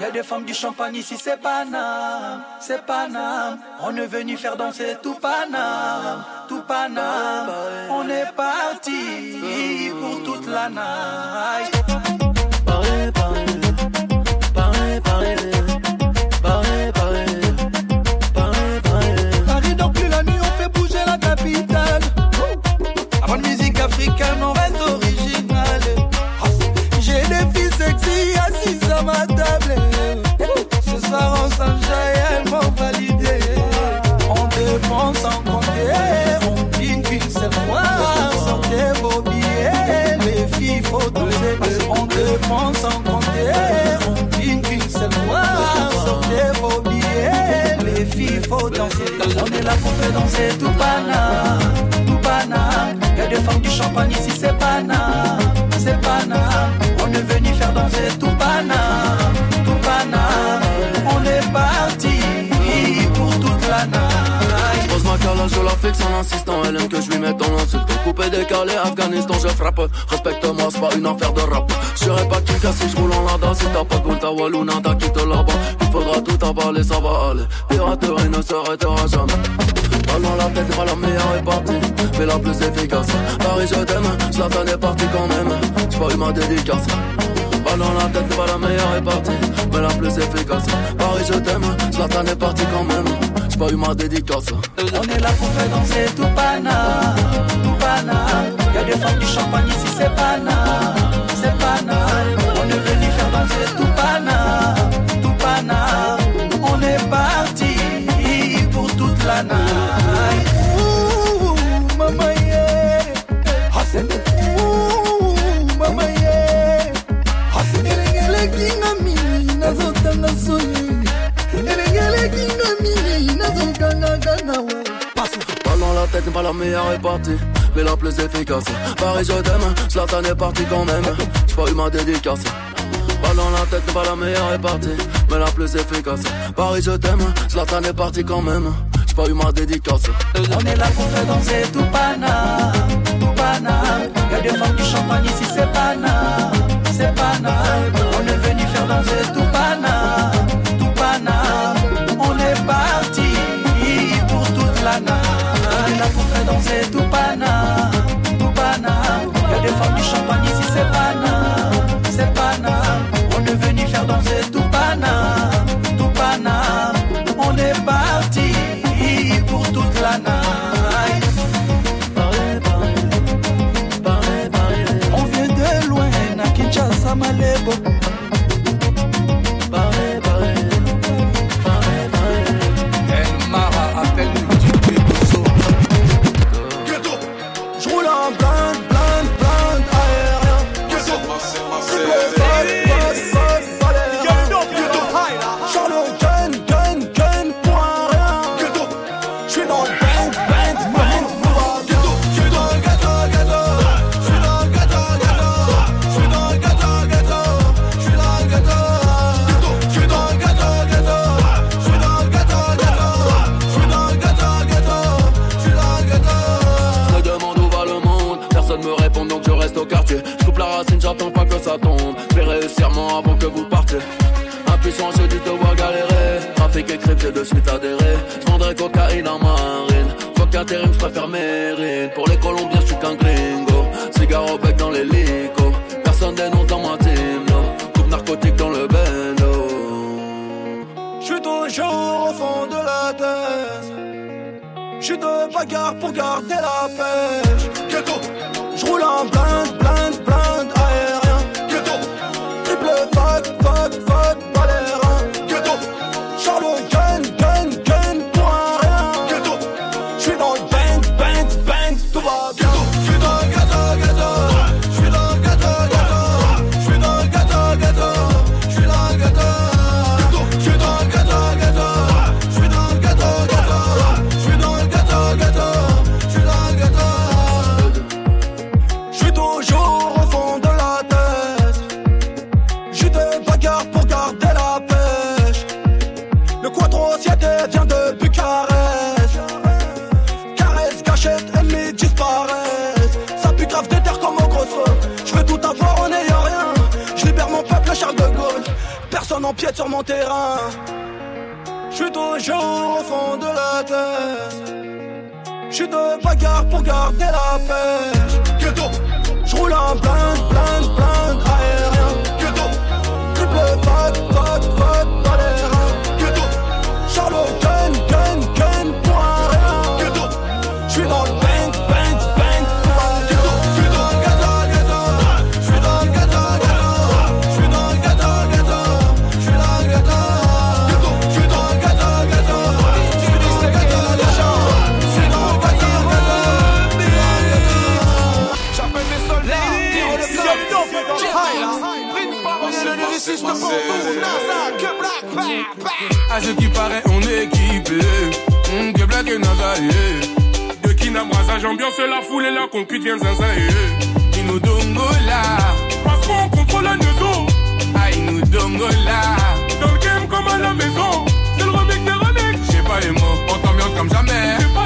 Y a des femmes du champagne ici, c'est Paname, c'est Paname. On est venu faire danser tout Paname, tout Paname. On est parti pour toute la night. Danser tout pana, tout pana. Y'a des femmes du champagne ici, c'est pana, c'est pana. On est venu faire danser tout pana, tout pana. On est parti pour toute la night ma calage, je la fixe en insistant. Elle aime que je lui mette dans l'insulte. Coupé, décalé, Afghanistan, je frappe. Respecte-moi, c'est pas une affaire de rap. Je pas qui casse si je roule en lada. Si t'as pas de ta walou, nada, quitte là-bas. Il faudra tout avaler, ça va aller. Piraterie ne s'arrêtera jamais. Dans la tête, pas la meilleure est partie, mais la plus efficace. Paris, je t'aime, Zlatan est parti quand même. J'ai pas eu ma dédicace. Dans la tête, pas la meilleure est partie, mais la plus efficace. Paris, je t'aime, Zlatan est parti quand même pas eu ma dédicace. On est là pour faire danser tout pana, tout pana. Y'a des femmes du champagne ici, c'est pana, dans la tête, pas la meilleure est partie, mais la plus efficace. Paris, je t'aime, Zlatan est parti quand même. J'ai pas eu ma dédicace. Pas la tête, pas la meilleure est partie, mais la plus efficace. Paris, je t'aime, Zlatan est parti quand même. J'ai pas eu ma dédicace. On est là pour faire danser tout pana, de suite adhéré. Je cocaïne en marine. Fuck intérim, je préfère mérine. Pour les Colombiens, je suis qu'un gringo. Cigare au bec dans l'hélico. Personne dénonce dans ma team, no. Coupe narcotique dans le bendo. Je suis toujours au fond de la tête. J'suis de bagarre pour garder la pêche. Ghetto, j'roule en blinde. Personne empiète sur mon terrain. Je suis toujours au fond de la terre. Je suis de bagarre pour garder la pêche. Ghetto, je roule en blinde, blinde, blinde aérien. Ghetto, triple vague, vague, vague NASA, que Black. À ce qui paraît, on est équipé. Hum, que Black et Naza, yeah. De j'ambiance la foule et la yeah. Inu Dongola. Parce qu'on contrôle la maison. Ah, Inu Dongola. Dans le game comme à la maison. C'est le remix des remix. J'ai pas les mots. On t'ambiance comme jamais.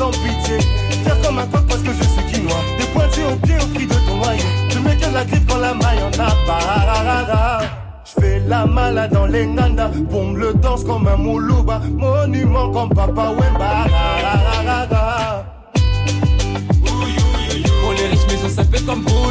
Sans pitié. Faire comme un coq parce que je suis quinois. Des pointillés au pied au prix de ton noyer. Je mets la griffe quand la maille en a. Je fais la malade dans les nanda. Bombe le danse comme un moulouba. Monument comme Papa Wemba. Pour les riches maisons ça fait comme pour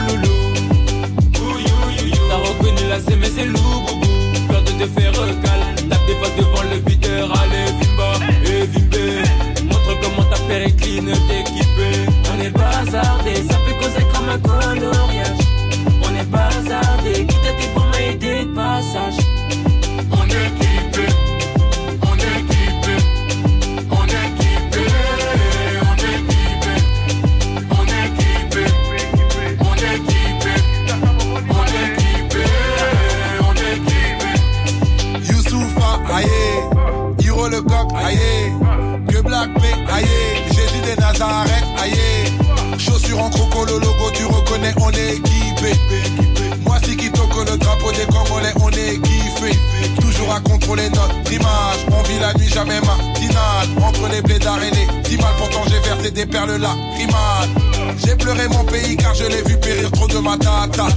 Contrôler notre image, on vit la nuit, jamais matinale. Entre les blés d'arénée, dix mal, pourtant j'ai versé des perles là. J'ai pleuré mon pays car je l'ai vu périr trop de ma tata.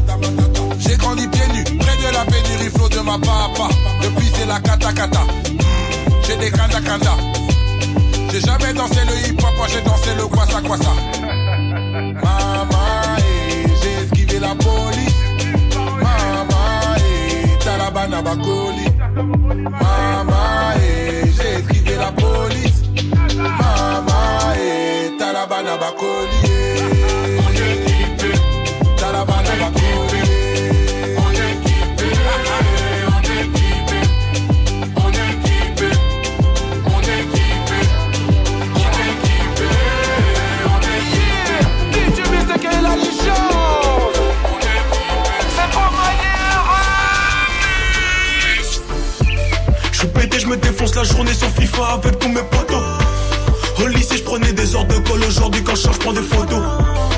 J'ai grandi pieds nus, près de la pénurie, flot de ma papa. Depuis c'est la kata kata. J'ai des kanda kanda. J'ai jamais dansé le hip hop, moi j'ai dansé le kwasa kwasa. Maman, eh, j'ai esquivé la police. Maman, eh, Talabana Bakoli. Je me défonce la journée sur FIFA avec tous mes potos. Au lycée, je prenais des heures de colle. Aujourd'hui, quand je change, je prends des photos.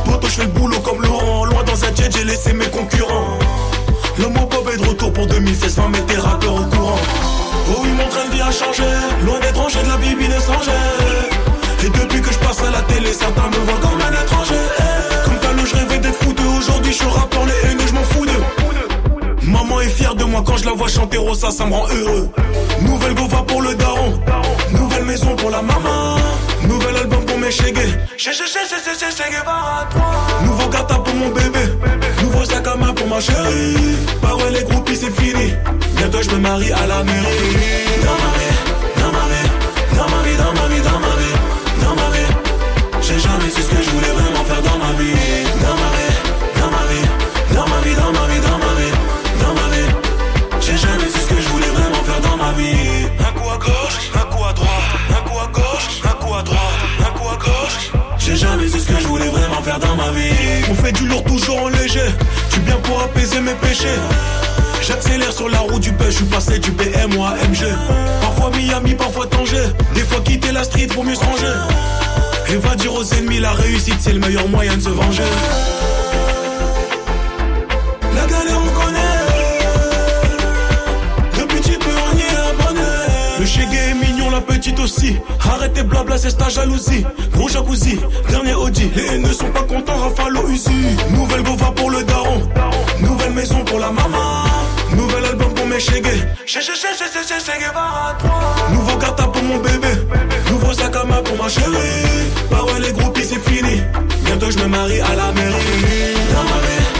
Poto, je fais le boulot comme Laurent. Loin dans un jet, j'ai laissé mes concurrents. L'homme au Bob est de retour pour 2016. Enfin, mettez rappeurs au courant. Oh oui, mon train de vie a changé. Loin d'être rangé de la bibi de. Et depuis que je passe à la télé, certains me voient comme un étranger. Comme t'as le je rêvais d'être foutu. Aujourd'hui, je suis rappeur, les haineux, je m'en fous d'eux. Maman est fière de moi quand je la vois chanter Rosa, ça me rend heureux. Nouvelle gova pour le daron, nouvelle maison pour la maman, chégués. Nouveau gata pour mon bébé, nouveau sac à main pour ma chérie. Parole les groupies, c'est fini. Bientôt je me marie à la mairie. Dans ma vie, dans ma vie, sur la route du bus, je suis passé du BM à MG. Parfois Miami, parfois Tanger. Des fois quitter la street pour mieux se ranger. Et va dire aux ennemis, la réussite c'est le meilleur moyen de se venger. La galère on connaît. Le petit peu on y est abonné. Le chégué est mignon, la petite aussi. Arrêtez blabla, c'est ta jalousie. Gros jacuzzi, dernier Audi. Les haineux sont pas contents, Rafale au Uzi. Nouvelle gova pour le daron. Nouvelle maison pour la maman. Mes chégués. Nouveau carta pour mon bébé. Nouveau sac à main pour ma chérie. Bah ouais, les groupies, c'est fini. Bientôt, je me marie à la mairie. Dans ma vie,